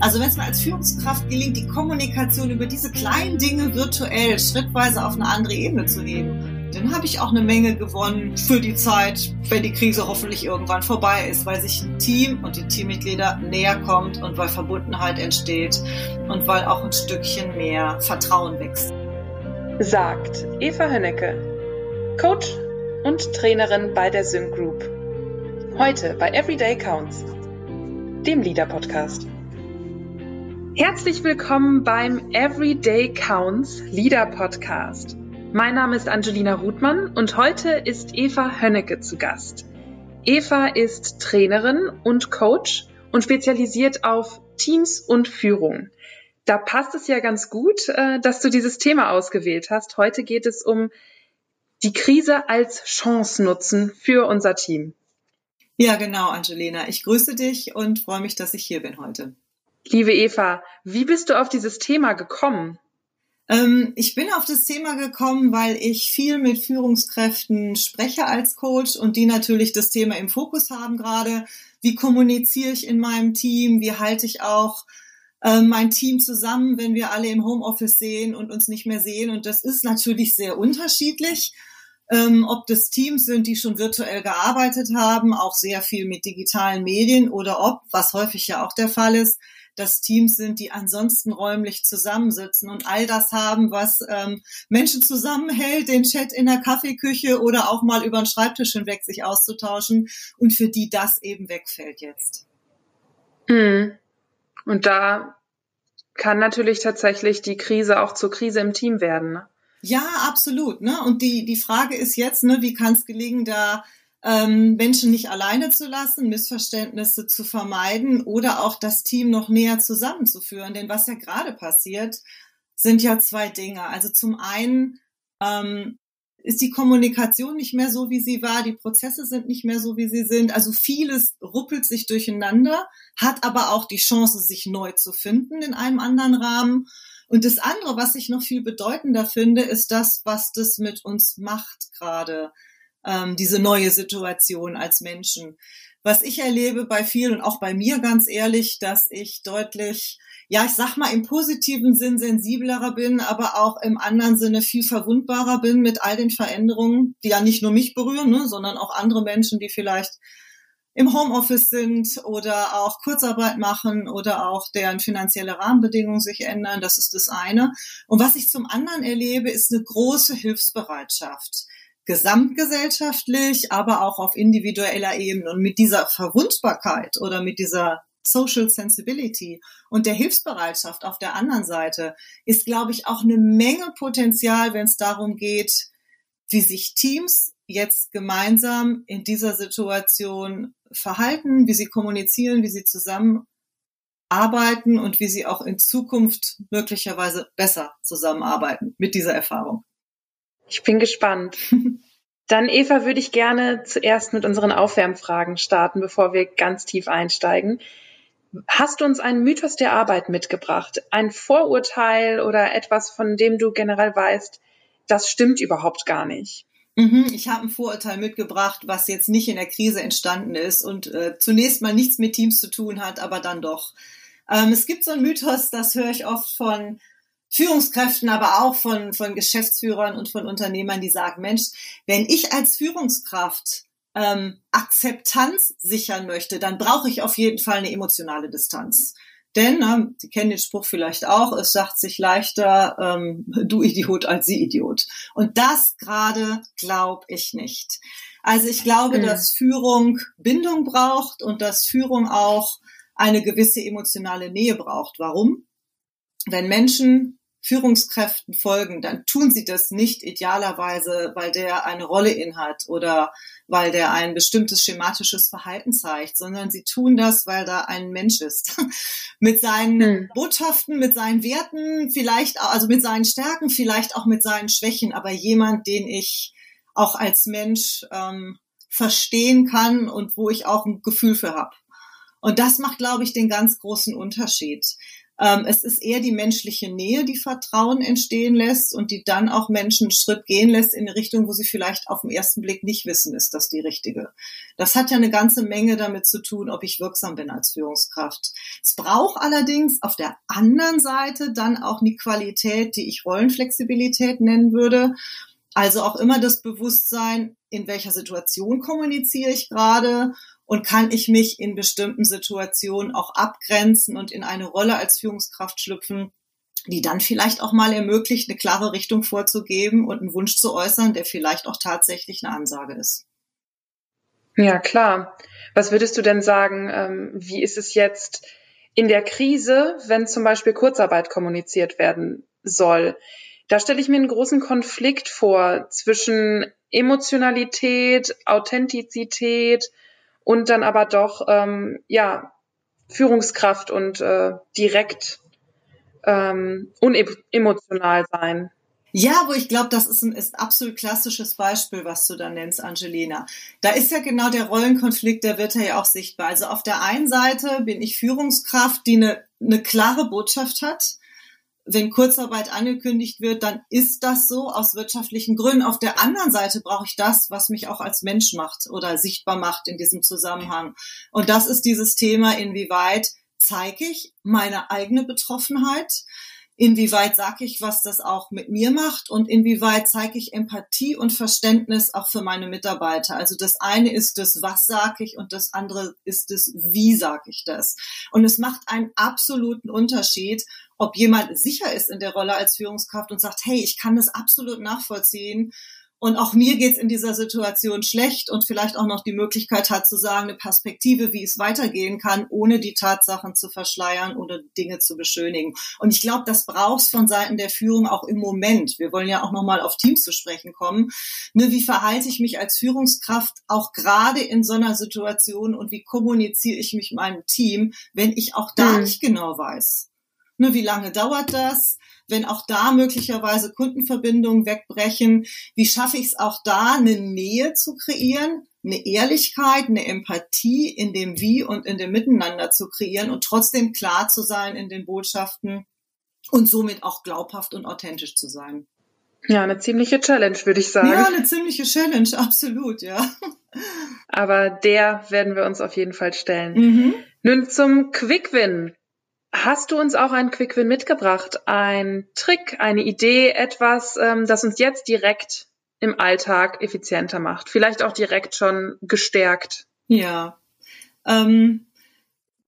Also wenn es mir als Führungskraft gelingt, die Kommunikation über diese kleinen Dinge virtuell schrittweise auf eine andere Ebene zu heben, dann habe ich auch eine Menge gewonnen für die Zeit, wenn die Krise hoffentlich irgendwann vorbei ist, weil sich ein Team und die Teammitglieder näher kommt und weil Verbundenheit entsteht und weil auch ein Stückchen mehr Vertrauen wächst. Sagt Eva Hönnecke, Coach und Trainerin bei der Syn Group. Heute bei Everyday Counts, dem Leader Podcast. Herzlich willkommen beim Everyday Counts Leader Podcast. Mein Name ist Angelina Ruthmann und heute ist Eva Hönnecke zu Gast. Eva ist Trainerin und Coach und spezialisiert auf Teams und Führung. Da passt es ja ganz gut, äh, dass du dieses Thema ausgewählt hast. Heute geht es um die Krise als Chance nutzen für unser Team. Ja, genau, Angelina. Ich grüße dich und freue mich, dass ich hier bin heute. Liebe Eva, wie bist du auf dieses Thema gekommen? Ähm, ich bin auf das Thema gekommen, weil ich viel mit Führungskräften spreche als Coach und die natürlich das Thema im Fokus haben gerade. Wie kommuniziere ich in meinem Team? Wie halte ich auch äh, mein Team zusammen, wenn wir alle im Homeoffice sehen und uns nicht mehr sehen? Und das ist natürlich sehr unterschiedlich. Ähm, ob das Teams sind, die schon virtuell gearbeitet haben, auch sehr viel mit digitalen Medien oder ob, was häufig ja auch der Fall ist, dass Teams sind, die ansonsten räumlich zusammensitzen und all das haben, was ähm, Menschen zusammenhält, den Chat in der Kaffeeküche oder auch mal über den Schreibtisch hinweg sich auszutauschen und für die das eben wegfällt jetzt. Mhm. Und da kann natürlich tatsächlich die Krise auch zur Krise im Team werden. Ne? Ja, absolut. Ne? Und die, die Frage ist jetzt, ne, wie kann es gelingen, da ähm, Menschen nicht alleine zu lassen, Missverständnisse zu vermeiden oder auch das Team noch näher zusammenzuführen. Denn was ja gerade passiert, sind ja zwei Dinge. Also zum einen ähm, ist die Kommunikation nicht mehr so, wie sie war, die Prozesse sind nicht mehr so, wie sie sind. Also vieles ruppelt sich durcheinander, hat aber auch die Chance, sich neu zu finden in einem anderen Rahmen. Und das andere, was ich noch viel bedeutender finde, ist das, was das mit uns macht gerade ähm, diese neue Situation als Menschen. Was ich erlebe bei vielen und auch bei mir ganz ehrlich, dass ich deutlich, ja, ich sag mal im positiven Sinn sensiblerer bin, aber auch im anderen Sinne viel verwundbarer bin mit all den Veränderungen, die ja nicht nur mich berühren, ne, sondern auch andere Menschen, die vielleicht im Homeoffice sind oder auch Kurzarbeit machen oder auch deren finanzielle Rahmenbedingungen sich ändern. Das ist das eine. Und was ich zum anderen erlebe, ist eine große Hilfsbereitschaft gesamtgesellschaftlich, aber auch auf individueller Ebene. Und mit dieser Verwundbarkeit oder mit dieser Social Sensibility und der Hilfsbereitschaft auf der anderen Seite ist, glaube ich, auch eine Menge Potenzial, wenn es darum geht, wie sich Teams jetzt gemeinsam in dieser Situation verhalten, wie sie kommunizieren, wie sie zusammenarbeiten und wie sie auch in Zukunft möglicherweise besser zusammenarbeiten mit dieser Erfahrung. Ich bin gespannt. Dann, Eva, würde ich gerne zuerst mit unseren Aufwärmfragen starten, bevor wir ganz tief einsteigen. Hast du uns einen Mythos der Arbeit mitgebracht? Ein Vorurteil oder etwas, von dem du generell weißt, das stimmt überhaupt gar nicht? Mhm, ich habe ein Vorurteil mitgebracht, was jetzt nicht in der Krise entstanden ist und äh, zunächst mal nichts mit Teams zu tun hat, aber dann doch. Ähm, es gibt so einen Mythos, das höre ich oft von Führungskräften, aber auch von, von Geschäftsführern und von Unternehmern, die sagen, Mensch, wenn ich als Führungskraft ähm, Akzeptanz sichern möchte, dann brauche ich auf jeden Fall eine emotionale Distanz. Denn, äh, Sie kennen den Spruch vielleicht auch, es sagt sich leichter, ähm, du Idiot als Sie Idiot. Und das gerade glaube ich nicht. Also ich glaube, mhm. dass Führung Bindung braucht und dass Führung auch eine gewisse emotionale Nähe braucht. Warum? Wenn Menschen Führungskräften folgen, dann tun sie das nicht idealerweise, weil der eine Rolle inhat oder weil der ein bestimmtes schematisches Verhalten zeigt, sondern sie tun das, weil da ein Mensch ist. mit seinen hm. Botschaften, mit seinen Werten, vielleicht, also mit seinen Stärken, vielleicht auch mit seinen Schwächen, aber jemand, den ich auch als Mensch ähm, verstehen kann und wo ich auch ein Gefühl für habe. Und das macht, glaube ich, den ganz großen Unterschied. Ähm, es ist eher die menschliche Nähe, die Vertrauen entstehen lässt und die dann auch Menschen einen Schritt gehen lässt in eine Richtung, wo sie vielleicht auf den ersten Blick nicht wissen, ist das die richtige. Das hat ja eine ganze Menge damit zu tun, ob ich wirksam bin als Führungskraft. Es braucht allerdings auf der anderen Seite dann auch eine Qualität, die ich Rollenflexibilität nennen würde. Also auch immer das Bewusstsein, in welcher Situation kommuniziere ich gerade und kann ich mich in bestimmten Situationen auch abgrenzen und in eine Rolle als Führungskraft schlüpfen, die dann vielleicht auch mal ermöglicht, eine klare Richtung vorzugeben und einen Wunsch zu äußern, der vielleicht auch tatsächlich eine Ansage ist. Ja, klar. Was würdest du denn sagen, ähm, wie ist es jetzt in der Krise, wenn zum Beispiel Kurzarbeit kommuniziert werden soll? Da stelle ich mir einen großen Konflikt vor zwischen Emotionalität, Authentizität, und dann aber doch ähm, ja Führungskraft und äh, direkt ähm, unemotional sein. Ja, wo ich glaube, das ist ein ist absolut klassisches Beispiel, was du da nennst, Angelina. Da ist ja genau der Rollenkonflikt, der wird ja auch sichtbar. Also auf der einen Seite bin ich Führungskraft, die eine, eine klare Botschaft hat wenn Kurzarbeit angekündigt wird, dann ist das so aus wirtschaftlichen Gründen. Auf der anderen Seite brauche ich das, was mich auch als Mensch macht oder sichtbar macht in diesem Zusammenhang. Und das ist dieses Thema, inwieweit zeige ich meine eigene Betroffenheit, inwieweit sage ich, was das auch mit mir macht und inwieweit zeige ich Empathie und Verständnis auch für meine Mitarbeiter. Also das eine ist das, was sage ich und das andere ist das, wie sage ich das. Und es macht einen absoluten Unterschied, ob jemand sicher ist in der Rolle als Führungskraft und sagt, hey, ich kann das absolut nachvollziehen. Und auch mir geht's in dieser Situation schlecht und vielleicht auch noch die Möglichkeit hat zu sagen, eine Perspektive, wie es weitergehen kann, ohne die Tatsachen zu verschleiern oder Dinge zu beschönigen. Und ich glaube, das brauchst von Seiten der Führung auch im Moment. Wir wollen ja auch nochmal auf Teams zu sprechen kommen. Ne, wie verhalte ich mich als Führungskraft auch gerade in so einer Situation und wie kommuniziere ich mich mit meinem Team, wenn ich auch da mhm. nicht genau weiß? Ne, wie lange dauert das? Wenn auch da möglicherweise Kundenverbindungen wegbrechen, wie schaffe ich es auch da, eine Nähe zu kreieren, eine Ehrlichkeit, eine Empathie in dem Wie und in dem Miteinander zu kreieren und trotzdem klar zu sein in den Botschaften und somit auch glaubhaft und authentisch zu sein. Ja, eine ziemliche Challenge, würde ich sagen. Ja, eine ziemliche Challenge, absolut, ja. Aber der werden wir uns auf jeden Fall stellen. Mhm. Nun zum Quick-Win. Hast du uns auch einen Quick Win mitgebracht? Ein Trick, eine Idee, etwas, ähm, das uns jetzt direkt im Alltag effizienter macht? Vielleicht auch direkt schon gestärkt? Ja. Ähm,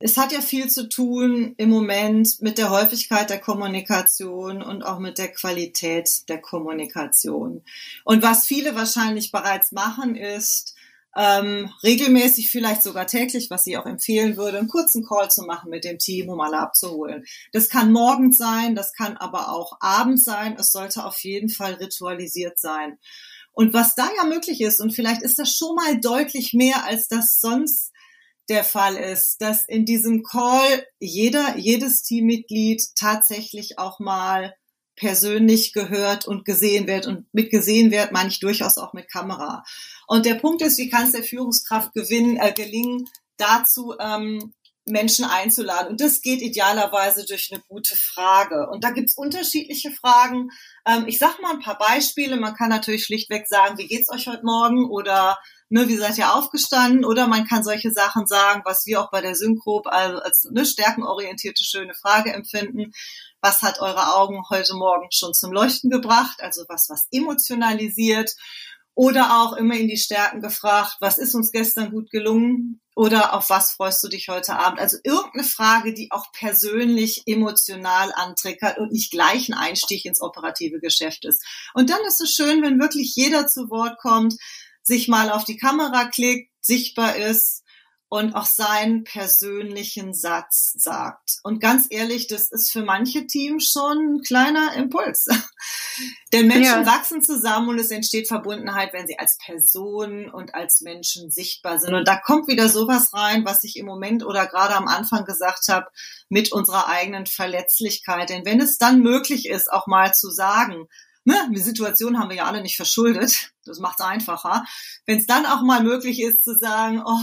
es hat ja viel zu tun im Moment mit der Häufigkeit der Kommunikation und auch mit der Qualität der Kommunikation. Und was viele wahrscheinlich bereits machen, ist, ähm, regelmäßig, vielleicht sogar täglich, was ich auch empfehlen würde, einen kurzen Call zu machen mit dem Team, um alle abzuholen. Das kann morgens sein, das kann aber auch abends sein. Es sollte auf jeden Fall ritualisiert sein. Und was da ja möglich ist, und vielleicht ist das schon mal deutlich mehr, als das sonst der Fall ist, dass in diesem Call jeder, jedes Teammitglied tatsächlich auch mal persönlich gehört und gesehen wird. Und mit gesehen wird meine ich durchaus auch mit Kamera. Und der Punkt ist, wie kann es der Führungskraft gewinnen, äh, gelingen, dazu ähm, Menschen einzuladen. Und das geht idealerweise durch eine gute Frage. Und da gibt's unterschiedliche Fragen. Ähm, ich sage mal ein paar Beispiele. Man kann natürlich schlichtweg sagen, wie geht's euch heute Morgen? Oder ne, wie seid ihr aufgestanden? Oder man kann solche Sachen sagen, was wir auch bei der Synchro also als eine stärkenorientierte schöne Frage empfinden. Was hat eure Augen heute Morgen schon zum Leuchten gebracht? Also was, was emotionalisiert. Oder auch immer in die Stärken gefragt, was ist uns gestern gut gelungen? Oder auf was freust du dich heute Abend? Also irgendeine Frage, die auch persönlich emotional antriggert und nicht gleich ein Einstieg ins operative Geschäft ist. Und dann ist es schön, wenn wirklich jeder zu Wort kommt, sich mal auf die Kamera klickt, sichtbar ist, und auch seinen persönlichen Satz sagt. Und ganz ehrlich, das ist für manche Teams schon ein kleiner Impuls. Denn Menschen ja. wachsen zusammen und es entsteht Verbundenheit, wenn sie als Person und als Menschen sichtbar sind. Und da kommt wieder sowas rein, was ich im Moment oder gerade am Anfang gesagt habe, mit unserer eigenen Verletzlichkeit. Denn wenn es dann möglich ist, auch mal zu sagen, ne, die Situation haben wir ja alle nicht verschuldet, das macht es einfacher. Wenn es dann auch mal möglich ist zu sagen, oh,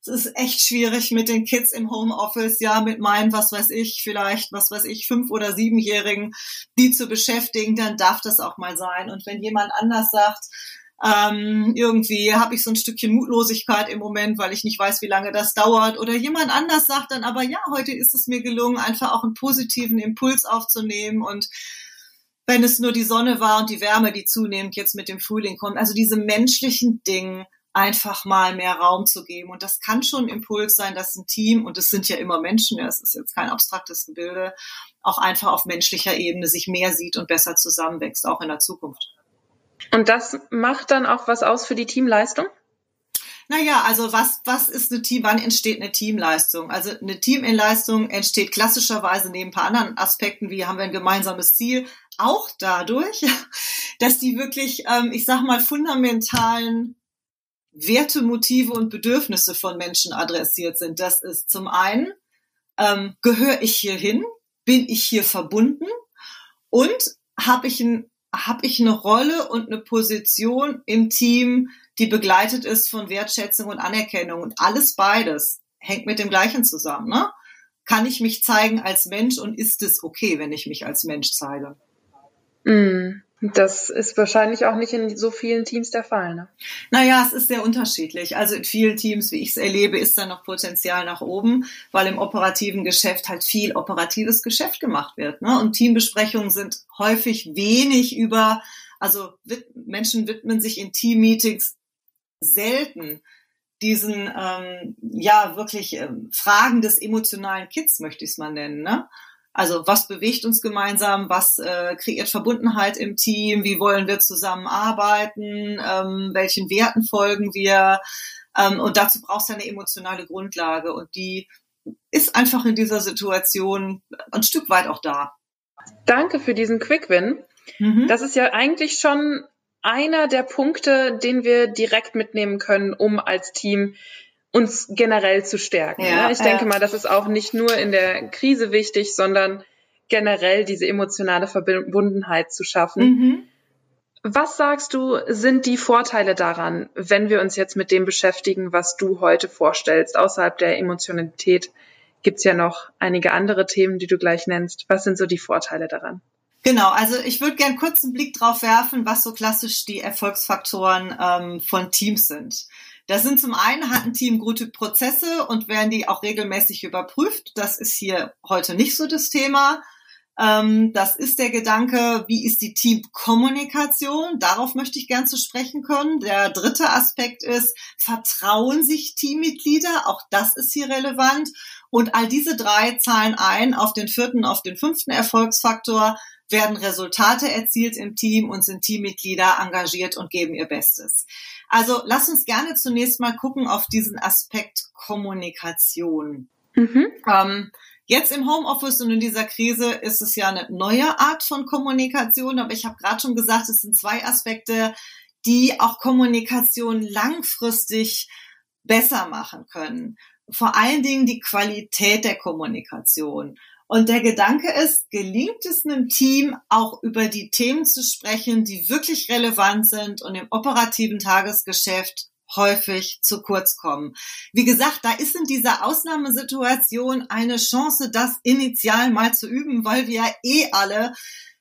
es ist echt schwierig mit den Kids im Homeoffice, ja, mit meinen, was weiß ich, vielleicht, was weiß ich, fünf- oder siebenjährigen, die zu beschäftigen, dann darf das auch mal sein. Und wenn jemand anders sagt, ähm, irgendwie habe ich so ein Stückchen Mutlosigkeit im Moment, weil ich nicht weiß, wie lange das dauert. Oder jemand anders sagt dann aber, ja, heute ist es mir gelungen, einfach auch einen positiven Impuls aufzunehmen und wenn es nur die Sonne war und die Wärme, die zunehmend jetzt mit dem Frühling kommt. Also diese menschlichen Dinge einfach mal mehr Raum zu geben. Und das kann schon ein Impuls sein, dass ein Team, und es sind ja immer Menschen, es ist jetzt kein abstraktes Gebilde, auch einfach auf menschlicher Ebene sich mehr sieht und besser zusammenwächst, auch in der Zukunft. Und das macht dann auch was aus für die Teamleistung? Naja, also was, was ist eine Team, wann entsteht eine Teamleistung? Also eine Teamleistung entsteht klassischerweise neben ein paar anderen Aspekten, wie haben wir ein gemeinsames Ziel, auch dadurch, dass die wirklich, ähm, ich sag mal, fundamentalen Werte, Motive und Bedürfnisse von Menschen adressiert sind. Das ist zum einen, ähm, gehöre ich hier hin? Bin ich hier verbunden? Und habe ich ein habe ich eine Rolle und eine Position im Team, die begleitet ist von Wertschätzung und Anerkennung. Und alles beides hängt mit dem Gleichen zusammen. Ne? Kann ich mich zeigen als Mensch und ist es okay, wenn ich mich als Mensch zeige? Mm. Das ist wahrscheinlich auch nicht in so vielen Teams der Fall. Ne? Naja, es ist sehr unterschiedlich. Also in vielen Teams, wie ich es erlebe, ist da noch Potenzial nach oben, weil im operativen Geschäft halt viel operatives Geschäft gemacht wird. Ne? Und Teambesprechungen sind häufig wenig über, also Menschen widmen sich in Teammeetings selten diesen ähm, ja wirklich ähm, Fragen des emotionalen Kids, möchte ich es mal nennen. Ne? Also was bewegt uns gemeinsam, was äh, kreiert Verbundenheit im Team, wie wollen wir zusammenarbeiten, ähm, welchen Werten folgen wir. Ähm, und dazu brauchst du eine emotionale Grundlage und die ist einfach in dieser Situation ein Stück weit auch da. Danke für diesen Quick-Win. Mhm. Das ist ja eigentlich schon einer der Punkte, den wir direkt mitnehmen können, um als Team uns generell zu stärken. Ja, ne? Ich denke mal, das ist auch nicht nur in der Krise wichtig, sondern generell diese emotionale Verbundenheit zu schaffen. Mhm. Was sagst du, sind die Vorteile daran, wenn wir uns jetzt mit dem beschäftigen, was du heute vorstellst? Außerhalb der Emotionalität gibt's ja noch einige andere Themen, die du gleich nennst. Was sind so die Vorteile daran? Genau, also ich würde gern kurz einen Blick drauf werfen, was so klassisch die Erfolgsfaktoren ähm, von Teams sind. Das sind zum einen hat ein Team gute Prozesse und werden die auch regelmäßig überprüft. Das ist hier heute nicht so das Thema. Ähm, das ist der Gedanke, wie ist die Teamkommunikation? Darauf möchte ich gern zu sprechen können. Der dritte Aspekt ist, vertrauen sich Teammitglieder? Auch das ist hier relevant. Und all diese drei zahlen ein auf den vierten, auf den fünften Erfolgsfaktor, werden Resultate erzielt im Team und sind Teammitglieder engagiert und geben ihr Bestes. Also lass uns gerne zunächst mal gucken auf diesen Aspekt Kommunikation. Mhm. Ähm, jetzt im Homeoffice und in dieser Krise ist es ja eine neue Art von Kommunikation, aber ich habe gerade schon gesagt, es sind zwei Aspekte, die auch Kommunikation langfristig besser machen können. Vor allen Dingen die Qualität der Kommunikation. Und der Gedanke ist, gelingt es einem Team auch über die Themen zu sprechen, die wirklich relevant sind und im operativen Tagesgeschäft häufig zu kurz kommen. Wie gesagt, da ist in dieser Ausnahmesituation eine Chance, das initial mal zu üben, weil wir eh alle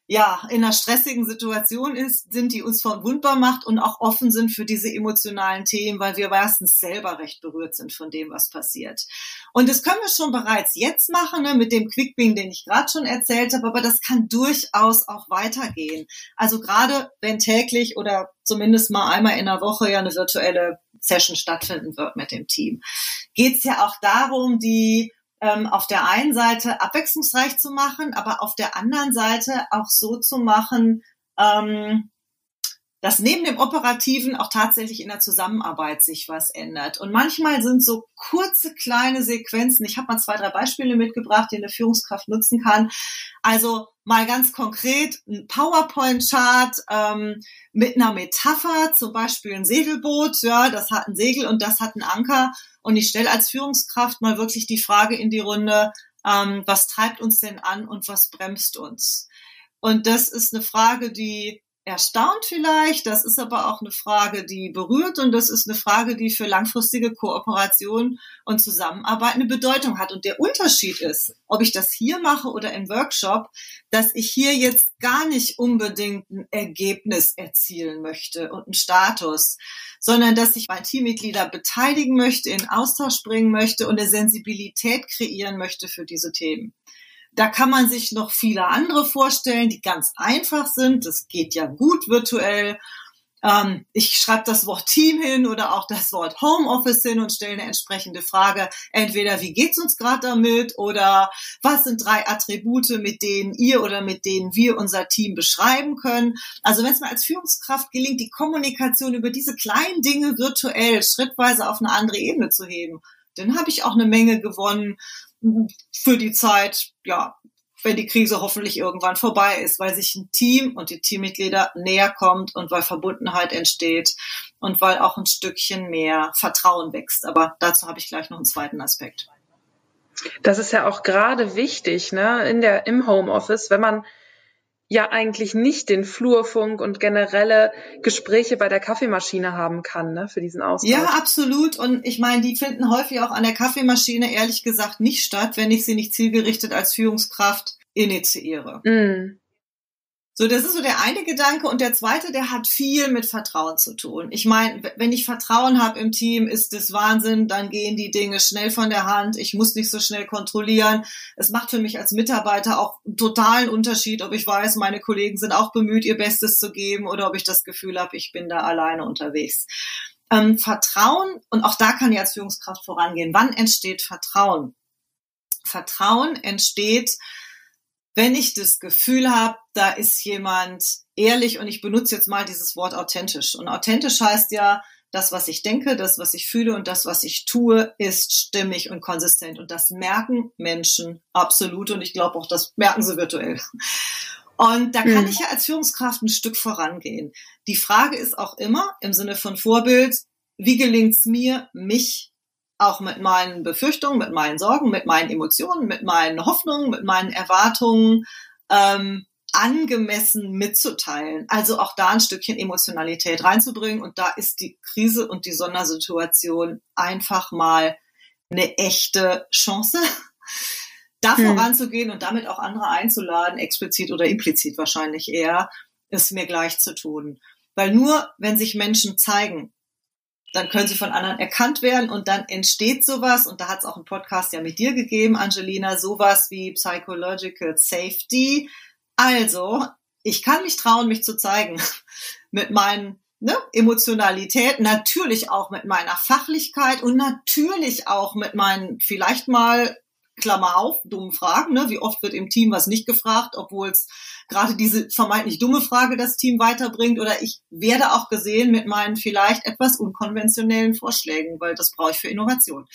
ja, in einer stressigen Situation ist, sind, die uns verwundbar macht und auch offen sind für diese emotionalen Themen, weil wir meistens selber recht berührt sind von dem, was passiert. Und das können wir schon bereits jetzt machen, ne, mit dem Quickbing, den ich gerade schon erzählt habe, aber das kann durchaus auch weitergehen. Also gerade wenn täglich oder zumindest mal einmal in der Woche ja eine virtuelle Session stattfinden wird mit dem Team, geht es ja auch darum, die ähm, auf der einen Seite abwechslungsreich zu machen, aber auf der anderen Seite auch so zu machen, ähm, dass neben dem Operativen auch tatsächlich in der Zusammenarbeit sich was ändert. Und manchmal sind so kurze, kleine Sequenzen, ich habe mal zwei, drei Beispiele mitgebracht, die eine Führungskraft nutzen kann. Also mal ganz konkret ein PowerPoint-Chart ähm, mit einer Metapher, zum Beispiel ein Segelboot, ja, das hat ein Segel und das hat einen Anker. Und ich stelle als Führungskraft mal wirklich die Frage in die Runde, ähm, was treibt uns denn an und was bremst uns? Und das ist eine Frage, die erstaunt vielleicht. Das ist aber auch eine Frage, die berührt und das ist eine Frage, die für langfristige Kooperation und Zusammenarbeit eine Bedeutung hat. Und der Unterschied ist, ob ich das hier mache oder im Workshop, dass ich hier jetzt gar nicht unbedingt ein Ergebnis erzielen möchte und einen Status, sondern dass ich meine Teammitglieder beteiligen möchte, in Austausch bringen möchte und eine Sensibilität kreieren möchte für diese Themen. Da kann man sich noch viele andere vorstellen, die ganz einfach sind. Das geht ja gut virtuell. Ähm, ich schreibe das Wort Team hin oder auch das Wort Homeoffice hin und stelle eine entsprechende Frage. Entweder wie geht's uns gerade damit oder was sind drei Attribute, mit denen ihr oder mit denen wir unser Team beschreiben können. Also wenn es mir als Führungskraft gelingt, die Kommunikation über diese kleinen Dinge virtuell schrittweise auf eine andere Ebene zu heben, dann habe ich auch eine Menge gewonnen für die Zeit, ja, wenn die Krise hoffentlich irgendwann vorbei ist, weil sich ein Team und die Teammitglieder näher kommt und weil Verbundenheit entsteht und weil auch ein Stückchen mehr Vertrauen wächst. Aber dazu habe ich gleich noch einen zweiten Aspekt. Das ist ja auch gerade wichtig, ne, in der, im Homeoffice, wenn man ja eigentlich nicht den Flurfunk und generelle Gespräche bei der Kaffeemaschine haben kann, ne, für diesen Austausch. Ja, absolut. Und ich meine, die finden häufig auch an der Kaffeemaschine ehrlich gesagt nicht statt, wenn ich sie nicht zielgerichtet als Führungskraft initiiere. Mm. So, das ist so der eine Gedanke. Und der zweite, der hat viel mit Vertrauen zu tun. Ich meine, wenn ich Vertrauen habe im Team, ist das Wahnsinn. Dann gehen die Dinge schnell von der Hand. Ich muss nicht so schnell kontrollieren. Es macht für mich als Mitarbeiter auch einen totalen Unterschied, ob ich weiß, meine Kollegen sind auch bemüht, ihr Bestes zu geben oder ob ich das Gefühl habe, ich bin da alleine unterwegs. Ähm, Vertrauen, und auch da kann ich als Führungskraft vorangehen. Wann entsteht Vertrauen? Vertrauen entsteht, wenn ich das Gefühl habe, da ist jemand ehrlich und ich benutze jetzt mal dieses Wort authentisch. Und authentisch heißt ja, das, was ich denke, das, was ich fühle und das, was ich tue, ist stimmig und konsistent. Und das merken Menschen absolut. Und ich glaube auch, das merken sie virtuell. Und da kann mhm. ich ja als Führungskraft ein Stück vorangehen. Die Frage ist auch immer im Sinne von Vorbild, wie gelingt es mir, mich auch mit meinen Befürchtungen, mit meinen Sorgen, mit meinen Emotionen, mit meinen Hoffnungen, mit meinen Erwartungen ähm, angemessen mitzuteilen. Also auch da ein Stückchen Emotionalität reinzubringen. Und da ist die Krise und die Sondersituation einfach mal eine echte Chance, da hm. voranzugehen und damit auch andere einzuladen, explizit oder implizit wahrscheinlich eher, es mir gleich zu tun. Weil nur wenn sich Menschen zeigen, dann können sie von anderen erkannt werden und dann entsteht sowas, und da hat es auch einen Podcast ja mit dir gegeben, Angelina, sowas wie Psychological Safety. Also, ich kann mich trauen, mich zu zeigen mit meinen ne, Emotionalität, natürlich auch mit meiner Fachlichkeit und natürlich auch mit meinen vielleicht mal Klammer auf, dummen Fragen. Ne? Wie oft wird im Team was nicht gefragt, obwohl es gerade diese vermeintlich dumme Frage das Team weiterbringt. Oder ich werde auch gesehen mit meinen vielleicht etwas unkonventionellen Vorschlägen, weil das brauche ich für Innovation.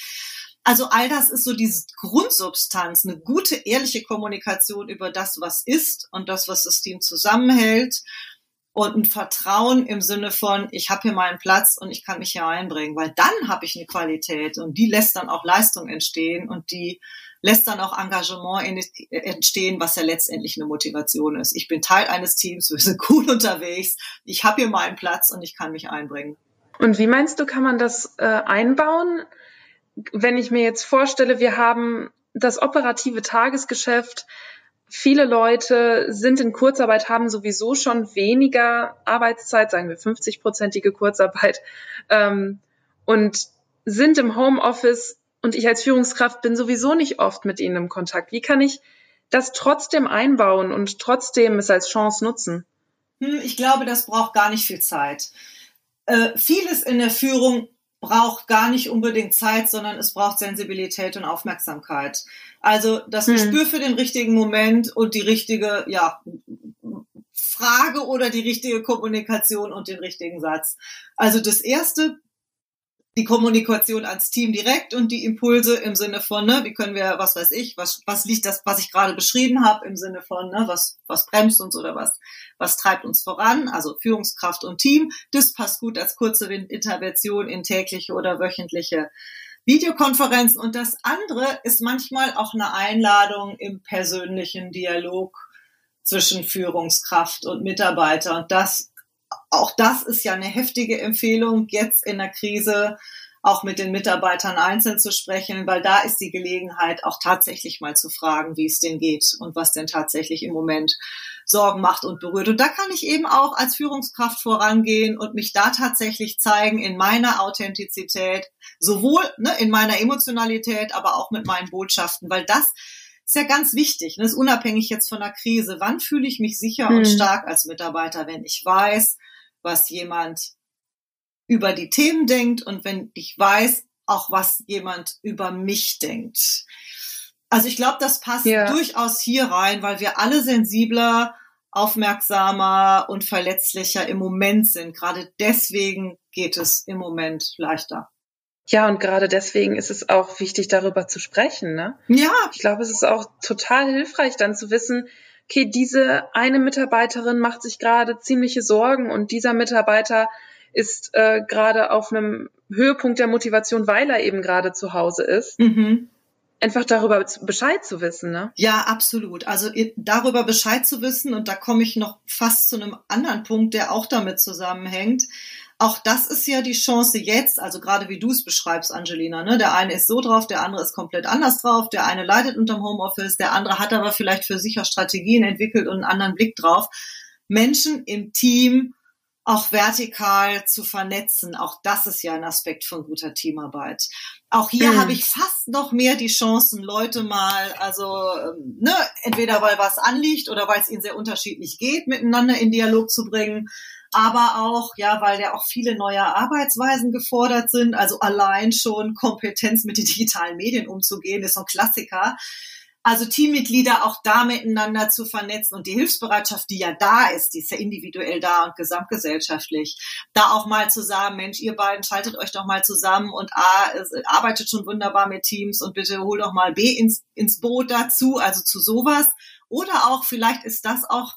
Also all das ist so diese Grundsubstanz, eine gute, ehrliche Kommunikation über das, was ist und das, was das Team zusammenhält und ein Vertrauen im Sinne von, ich habe hier meinen Platz und ich kann mich hier einbringen, weil dann habe ich eine Qualität und die lässt dann auch Leistung entstehen und die lässt dann auch Engagement entstehen, was ja letztendlich eine Motivation ist. Ich bin Teil eines Teams, wir sind cool unterwegs, ich habe hier meinen Platz und ich kann mich einbringen. Und wie meinst du, kann man das äh, einbauen? Wenn ich mir jetzt vorstelle, wir haben das operative Tagesgeschäft, viele Leute sind in Kurzarbeit, haben sowieso schon weniger Arbeitszeit, sagen wir 50-prozentige Kurzarbeit, ähm, und sind im Homeoffice und ich als Führungskraft bin sowieso nicht oft mit ihnen im Kontakt. Wie kann ich das trotzdem einbauen und trotzdem es als Chance nutzen? Hm, ich glaube, das braucht gar nicht viel Zeit. Äh, vieles in der Führung braucht gar nicht unbedingt Zeit, sondern es braucht Sensibilität und Aufmerksamkeit. Also das hm. Gespür für den richtigen Moment und die richtige, ja, Frage oder die richtige Kommunikation und den richtigen Satz. Also das erste die Kommunikation ans Team direkt und die Impulse im Sinne von, ne, wie können wir, was weiß ich, was, was liegt das, was ich gerade beschrieben habe, im Sinne von, ne, was, was bremst uns oder was, was treibt uns voran, also Führungskraft und Team, das passt gut als kurze Intervention in tägliche oder wöchentliche Videokonferenzen. Und das andere ist manchmal auch eine Einladung im persönlichen Dialog zwischen Führungskraft und Mitarbeiter. Und das, auch das ist ja eine heftige Empfehlung jetzt in der Krise, auch mit den Mitarbeitern einzeln zu sprechen, weil da ist die Gelegenheit, auch tatsächlich mal zu fragen, wie es denn geht und was denn tatsächlich im Moment Sorgen macht und berührt. Und da kann ich eben auch als Führungskraft vorangehen und mich da tatsächlich zeigen in meiner Authentizität, sowohl ne, in meiner Emotionalität, aber auch mit meinen Botschaften, weil das ist ja ganz wichtig. Das ist unabhängig jetzt von der Krise. Wann fühle ich mich sicher hm. und stark als Mitarbeiter, wenn ich weiß, was jemand über die Themen denkt und wenn ich weiß, auch was jemand über mich denkt. Also ich glaube, das passt ja. durchaus hier rein, weil wir alle sensibler, aufmerksamer und verletzlicher im Moment sind. Gerade deswegen geht es im Moment leichter. Ja, und gerade deswegen ist es auch wichtig, darüber zu sprechen. Ne? Ja. Ich glaube, es ist auch total hilfreich, dann zu wissen, okay, diese eine Mitarbeiterin macht sich gerade ziemliche Sorgen und dieser Mitarbeiter ist äh, gerade auf einem Höhepunkt der Motivation, weil er eben gerade zu Hause ist. Mhm. Einfach darüber Bescheid zu wissen, ne? Ja, absolut. Also darüber Bescheid zu wissen, und da komme ich noch fast zu einem anderen Punkt, der auch damit zusammenhängt. Auch das ist ja die Chance jetzt, also gerade wie du es beschreibst, Angelina, ne? Der eine ist so drauf, der andere ist komplett anders drauf, der eine leidet unterm Homeoffice, der andere hat aber vielleicht für sich auch Strategien entwickelt und einen anderen Blick drauf. Menschen im Team auch vertikal zu vernetzen. Auch das ist ja ein Aspekt von guter Teamarbeit. Auch hier mhm. habe ich fast noch mehr die Chancen, Leute mal, also ähm, ne, entweder weil was anliegt oder weil es ihnen sehr unterschiedlich geht, miteinander in Dialog zu bringen, aber auch, ja, weil ja auch viele neue Arbeitsweisen gefordert sind, also allein schon Kompetenz mit den digitalen Medien umzugehen, ist so ein Klassiker. Also Teammitglieder auch da miteinander zu vernetzen und die Hilfsbereitschaft, die ja da ist, die ist ja individuell da und gesamtgesellschaftlich, da auch mal zu sagen, Mensch, ihr beiden schaltet euch doch mal zusammen und A, arbeitet schon wunderbar mit Teams und bitte hol doch mal B ins, ins Boot dazu, also zu sowas. Oder auch, vielleicht ist das auch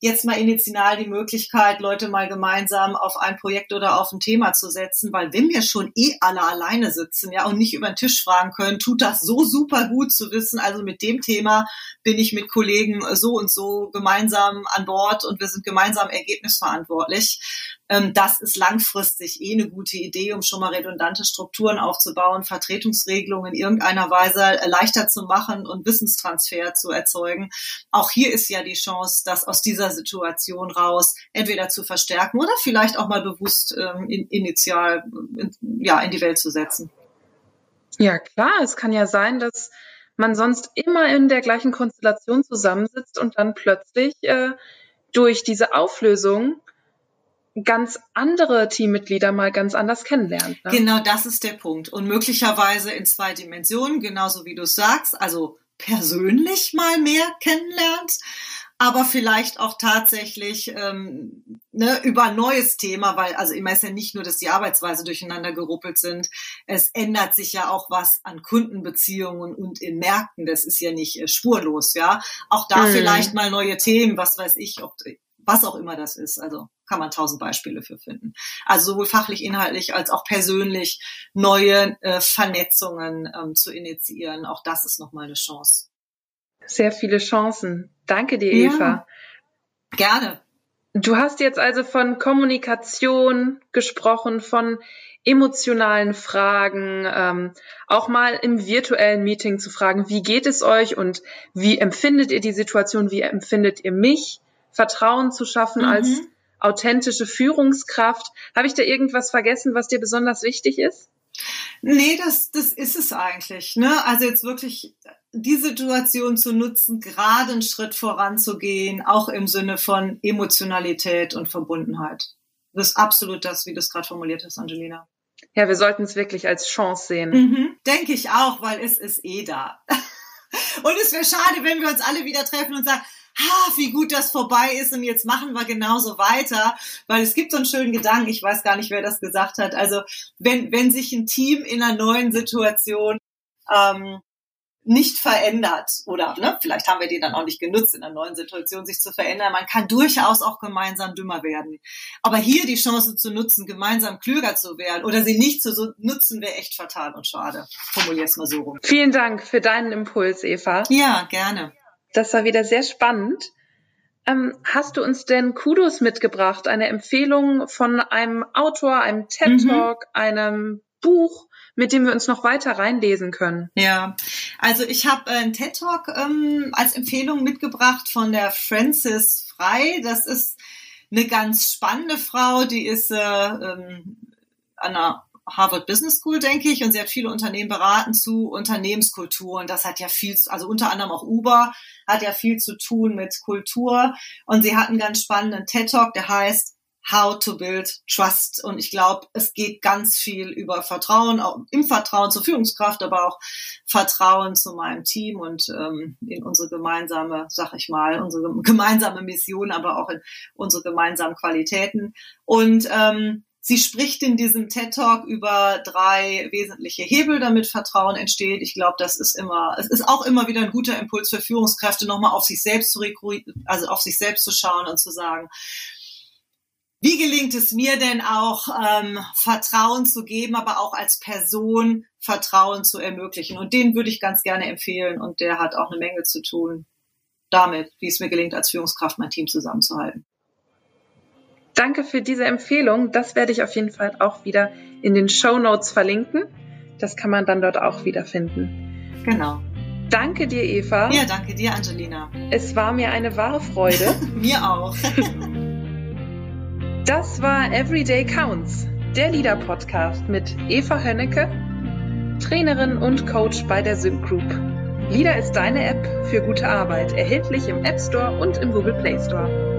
jetzt mal initial die Möglichkeit, Leute mal gemeinsam auf ein Projekt oder auf ein Thema zu setzen, weil wenn wir schon eh alle alleine sitzen, ja, und nicht über den Tisch fragen können, tut das so super gut zu wissen, also mit dem Thema bin ich mit Kollegen so und so gemeinsam an Bord und wir sind gemeinsam ergebnisverantwortlich. Ähm, das ist langfristig eh eine gute Idee, um schon mal redundante Strukturen aufzubauen, Vertretungsregelungen in irgendeiner Weise leichter zu machen und Wissenstransfer zu erzeugen. Auch hier ist ja die Chance, das aus dieser Situation raus entweder zu verstärken oder vielleicht auch mal bewusst ähm, in, initial in, ja, in die Welt zu setzen. Ja, klar. Es kann ja sein, dass man sonst immer in der gleichen Konstellation zusammensitzt und dann plötzlich äh, durch diese Auflösung ganz andere Teammitglieder mal ganz anders kennenlernt. Ne? Genau, das ist der Punkt. Und möglicherweise in zwei Dimensionen, genauso wie du es sagst, also persönlich mal mehr kennenlernt, aber vielleicht auch tatsächlich ähm, ne, über ein neues Thema, weil also immer ist ja nicht nur, dass die Arbeitsweise durcheinander geruppelt sind, es ändert sich ja auch was an Kundenbeziehungen und in Märkten, das ist ja nicht äh, spurlos, ja. Auch da mhm. vielleicht mal neue Themen, was weiß ich, ob, was auch immer das ist. Also kann man tausend Beispiele für finden. Also sowohl fachlich, inhaltlich als auch persönlich neue äh, Vernetzungen ähm, zu initiieren. Auch das ist nochmal eine Chance. Sehr viele Chancen. Danke dir, Eva. Ja, gerne. Du hast jetzt also von Kommunikation gesprochen, von emotionalen Fragen, ähm, auch mal im virtuellen Meeting zu fragen, wie geht es euch und wie empfindet ihr die Situation, wie empfindet ihr mich? Vertrauen zu schaffen mhm. als authentische Führungskraft. Habe ich da irgendwas vergessen, was dir besonders wichtig ist? Nee, das, das ist es eigentlich. Ne? Also jetzt wirklich die Situation zu nutzen, gerade einen Schritt voranzugehen, auch im Sinne von Emotionalität und Verbundenheit. Das ist absolut das, wie du es gerade formuliert hast, Angelina. Ja, wir sollten es wirklich als Chance sehen. Mhm, Denke ich auch, weil es ist eh da. Und es wäre schade, wenn wir uns alle wieder treffen und sagen, ha, wie gut das vorbei ist und jetzt machen wir genauso weiter, weil es gibt so einen schönen Gedanken, ich weiß gar nicht, wer das gesagt hat, also wenn, wenn sich ein Team in einer neuen Situation ähm, nicht verändert oder ne, vielleicht haben wir die dann auch nicht genutzt, in einer neuen Situation sich zu verändern. Man kann durchaus auch gemeinsam dümmer werden. Aber hier die Chance zu nutzen, gemeinsam klüger zu werden oder sie nicht zu nutzen, wäre echt fatal und schade. Formulier es mal so rum. Vielen Dank für deinen Impuls, Eva. Ja, gerne. Das war wieder sehr spannend. Ähm, hast du uns denn Kudos mitgebracht, eine Empfehlung von einem Autor, einem TED mhm. Talk, einem Buch, mit dem wir uns noch weiter reinlesen können? Ja, also ich habe äh, einen TED Talk ähm, als Empfehlung mitgebracht von der Frances Frei. Das ist eine ganz spannende Frau, die ist äh, ähm, an der Harvard Business School, denke ich, und sie hat viele Unternehmen beraten zu Unternehmenskultur. Und das hat ja viel, also unter anderem auch Uber hat ja viel zu tun mit Kultur. Und sie hat einen ganz spannenden TED Talk, der heißt How to Build Trust. Und ich glaube, es geht ganz viel über Vertrauen, auch im Vertrauen zur Führungskraft, aber auch Vertrauen zu meinem Team und ähm, in unsere gemeinsame, sag ich mal, unsere gemeinsame Mission, aber auch in unsere gemeinsamen Qualitäten. Und ähm, Sie spricht in diesem TED Talk über drei wesentliche Hebel, damit Vertrauen entsteht. Ich glaube, das ist immer, es ist auch immer wieder ein guter Impuls für Führungskräfte, nochmal auf sich selbst zu also auf sich selbst zu schauen und zu sagen, wie gelingt es mir denn auch, ähm, Vertrauen zu geben, aber auch als Person Vertrauen zu ermöglichen? Und den würde ich ganz gerne empfehlen und der hat auch eine Menge zu tun damit, wie es mir gelingt, als Führungskraft mein Team zusammenzuhalten. Danke für diese Empfehlung. Das werde ich auf jeden Fall auch wieder in den Show Notes verlinken. Das kann man dann dort auch wieder finden. Genau. Danke dir, Eva. Ja, danke dir, Angelina. Es war mir eine wahre Freude. mir auch. das war Everyday Counts, der Leader-Podcast mit Eva Hönnecke, Trainerin und Coach bei der Sync Group. Leader ist deine App für gute Arbeit, erhältlich im App Store und im Google Play Store.